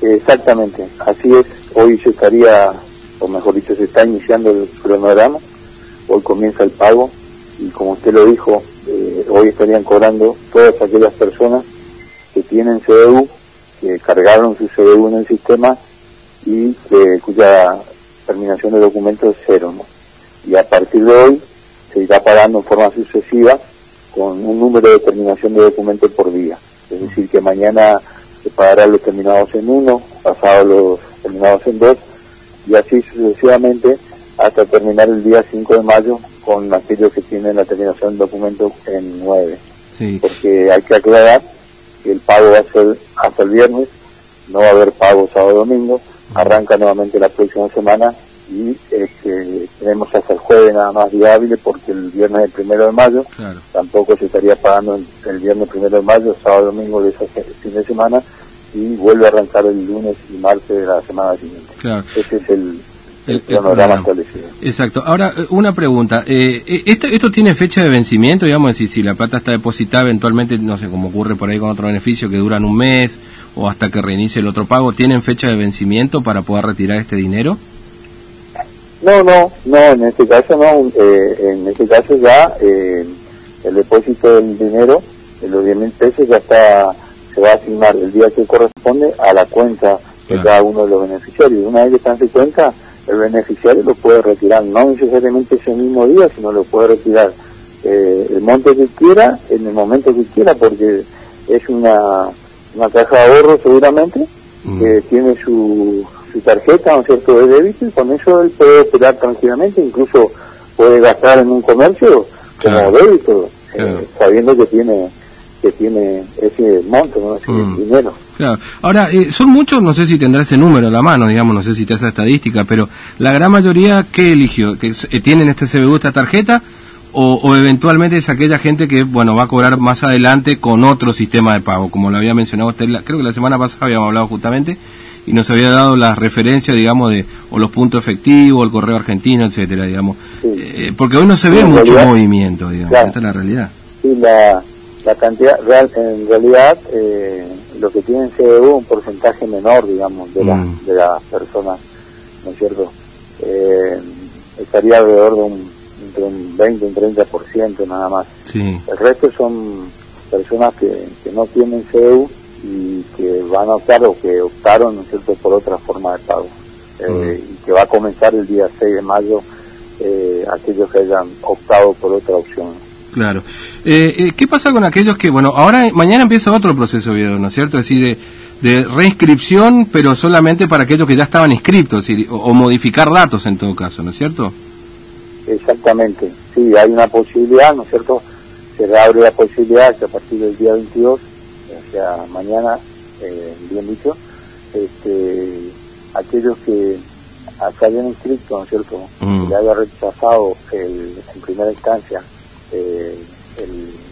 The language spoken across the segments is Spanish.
Exactamente, así es. Hoy se estaría, o mejor dicho, se está iniciando el cronograma. Hoy comienza el pago y como usted lo dijo, eh, hoy estarían cobrando todas aquellas personas que tienen CDU, que cargaron su CDU en el sistema y cuya terminación de documento es cero. ¿no? Y a partir de hoy se irá pagando en forma sucesiva con un número de terminación de documento por día. Es decir, que mañana se pagará los terminados en uno, pasado los terminados en dos, y así sucesivamente hasta terminar el día 5 de mayo con aquellos que tienen la terminación del documento en 9. Porque hay que aclarar que el pago va a ser hasta el viernes, no va a haber pago sábado domingo, arranca nuevamente la próxima semana y este, tenemos hasta el jueves nada más viable porque el viernes el primero de mayo tampoco se estaría pagando el, viernes primero de mayo, sábado domingo de ese fin de semana y vuelve a arrancar el lunes y martes de la semana siguiente. Ese es el, el, Exacto. Ahora, eh, una pregunta. Eh, eh, ¿esto, ¿Esto tiene fecha de vencimiento? Digamos, si, si la plata está depositada eventualmente, no sé, como ocurre por ahí con otro beneficio, que duran un mes o hasta que reinicie el otro pago, ¿tienen fecha de vencimiento para poder retirar este dinero? No, no, no, en este caso no. en este caso ya el depósito del dinero, de los 10 mil pesos, ya está, se va a asignar el día que corresponde a la cuenta de cada uno de los beneficiarios. Una vez que están en cuenta, el beneficiario lo puede retirar, no necesariamente ese mismo día, sino lo puede retirar eh, el monte que quiera, en el momento que quiera, porque es una, una caja de ahorro seguramente, mm. que tiene su, su tarjeta, ¿no es cierto?, de débito, y con eso él puede operar tranquilamente, incluso puede gastar en un comercio como débito, eh, sabiendo que tiene que tiene ese monto, ¿no? ese mm. dinero. Claro. Ahora, eh, son muchos, no sé si tendrá ese número a la mano, digamos, no sé si te hace estadística, pero la gran mayoría, ¿qué eligió? ¿Que eh, ¿Tienen este CBU, esta tarjeta? O, eventualmente es aquella gente que, bueno, va a cobrar más adelante con otro sistema de pago, como lo había mencionado usted, creo que la semana pasada habíamos hablado justamente, y nos había dado las referencias, digamos, de o los puntos efectivos, el correo argentino, etcétera, digamos. Eh, porque hoy no se ve mucho movimiento, digamos, esta es la realidad. Sí, la, la cantidad, real, en realidad, eh, lo que tienen CDU un porcentaje menor, digamos, de, mm. de las personas, ¿no es cierto? Eh, estaría alrededor de un, entre un 20, un 30% nada más. El resto son personas que, que no tienen CDU y que van a optar o que optaron, ¿no es cierto?, por otra forma de pago. Eh, mm. Y que va a comenzar el día 6 de mayo eh, aquellos que hayan optado por otra opción. Claro. Eh, eh, ¿Qué pasa con aquellos que, bueno, ahora, mañana empieza otro proceso, ¿no es cierto? Es decir, de, reinscripción, pero solamente para aquellos que ya estaban inscritos, o, modificar datos en todo caso, ¿no es cierto? Exactamente, sí, hay una posibilidad, ¿no es cierto? Se abre la posibilidad que a partir del día 22, o sea, mañana, eh, bien dicho, este, aquellos que se hayan inscrito, ¿no es cierto? Mm. Que le haya rechazado el, en primera instancia eh,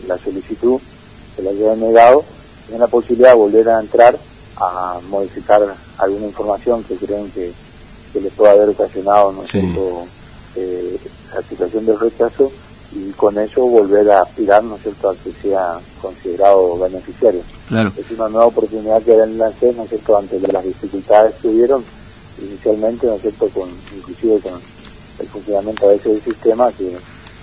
la solicitud, se la haya negado, tienen la posibilidad de volver a entrar a modificar alguna información que creen que, que les pueda haber ocasionado ¿no? Eh, la situación del rechazo y con eso volver a aspirar ¿no es cierto? a que sea considerado beneficiario. Es una nueva oportunidad que dan lancé ¿no es cierto? ante las dificultades que hubieron inicialmente, ¿no es cierto? con inclusive con el funcionamiento a veces del sistema que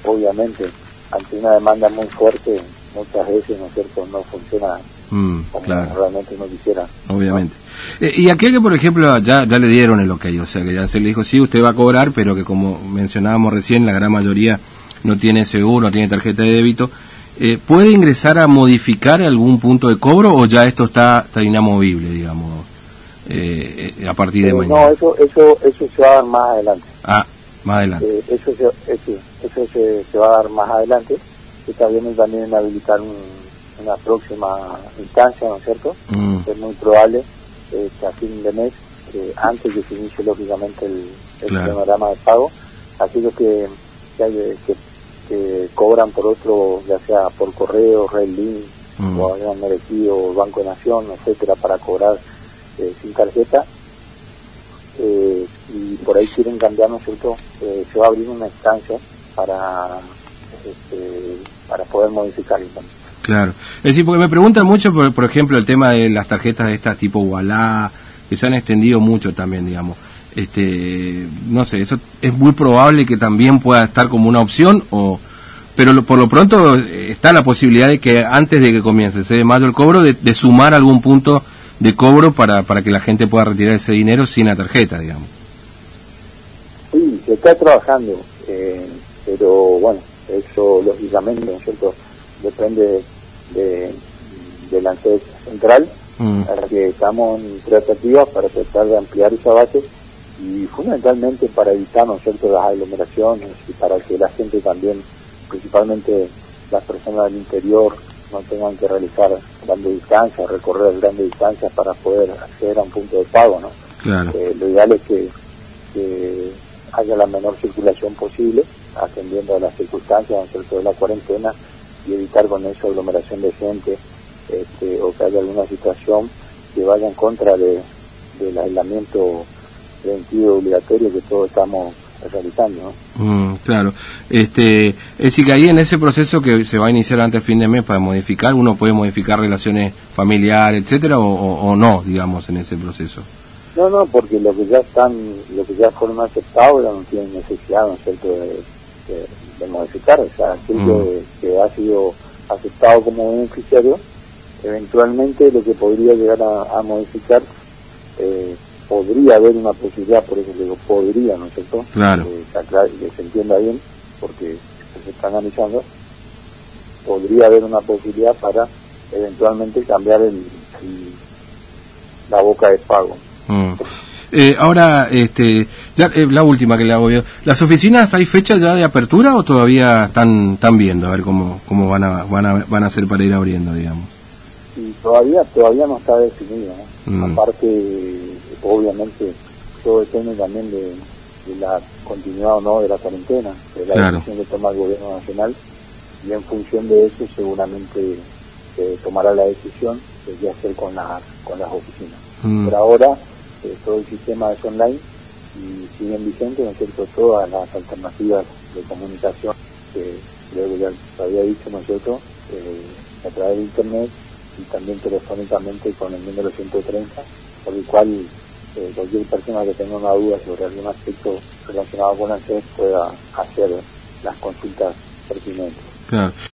obviamente ante una demanda muy fuerte, muchas veces, ¿no es cierto?, no funciona mm, como realmente uno quisiera. Obviamente. Eh, y aquel que, por ejemplo, ya, ya le dieron el ok, o sea, que ya se le dijo, sí, usted va a cobrar, pero que como mencionábamos recién, la gran mayoría no tiene seguro, no tiene tarjeta de débito, eh, ¿puede ingresar a modificar algún punto de cobro o ya esto está, está inamovible, digamos, eh, a partir de mañana? No, eso, eso, eso se va a dar más adelante. Ah, más adelante. eso, se, eso se, se, va a dar más adelante. Está bien también habilitar una próxima instancia, ¿no es cierto? Mm. Es muy probable que a fin de mes, antes de que se inicie lógicamente el, el panorama de pago, aquellos que, que, que, cobran por otro, ya sea por correo, Red Link, mm. o hayan merecido Banco de Nación, etcétera, para cobrar eh, sin tarjeta, eh, y por ahí quieren cambiar, ¿no es cierto? Eh, se va a abrir una instancia para, este, para poder modificar Claro. Es decir, porque me preguntan mucho, por, por ejemplo, el tema de las tarjetas de estas tipo Wallah, que se han extendido mucho también, digamos. Este, no sé, eso es muy probable que también pueda estar como una opción o pero por lo pronto eh, está la posibilidad de que antes de que comience el 6 de mayo el cobro, de, sumar algún punto de cobro para, para que la gente pueda retirar ese dinero sin la tarjeta, digamos. Se está trabajando, eh, pero bueno, eso lógicamente, ¿no es cierto?, depende de, de la central, mm. para que estamos en tratativas para tratar de ampliar esa base y fundamentalmente para evitar, ¿no es cierto?, las aglomeraciones y para que la gente también principalmente las personas del interior no tengan que realizar grandes distancias, recorrer grandes distancias para poder acceder a un punto de pago, ¿no? Eh, lo ideal es que, haya la menor circulación posible, atendiendo a las circunstancias, ¿no de la cuarentena y evitar con eso aglomeración de gente este, o que haya alguna situación que vaya en contra de, del aislamiento preventivo obligatorio que todos estamos realizando. Mm, claro. Este, es decir, que ahí en ese proceso que se va a iniciar antes del fin de mes para modificar, uno puede modificar relaciones familiares, etcétera, o, no, digamos, en ese proceso. No, no, porque lo que ya están, lo que ya fueron aceptados ya no tienen necesidad, ¿no de, modificar. O sea, aquello mm. que, ha sido aceptado como beneficiario, eventualmente lo que podría llegar a, modificar eh, podría haber una posibilidad, por eso digo podría, ¿no es cierto? Claro. Eh, que se entienda bien, porque se está analizando, podría haber una posibilidad para eventualmente cambiar el, la boca de pago. Mm. Eh, ahora, este, ya, eh, la última que le hago yo. ¿Las oficinas hay fecha ya de apertura o todavía están, están viendo a ver cómo, cómo van, a, van, a, van a hacer para ir abriendo, digamos? Y todavía, todavía no está definido. Mm. Aparte, obviamente, todo depende también de, la continuidad o no de la cuarentena, de la decisión que toma el gobierno nacional, y en función de eso seguramente se tomará la decisión de qué hacer con, la, con las oficinas. Mm. Por ahora, eh, todo el sistema es online y siguen vigentes, ¿no es cierto?, todas las alternativas de comunicación que creo que ya había dicho, ¿no es cierto?, eh, a través de Internet y también telefónicamente con el número 130, por el cual eh, cualquier persona que tenga una duda sobre algún aspecto relacionado con la pueda hacer las consultas pertinentes.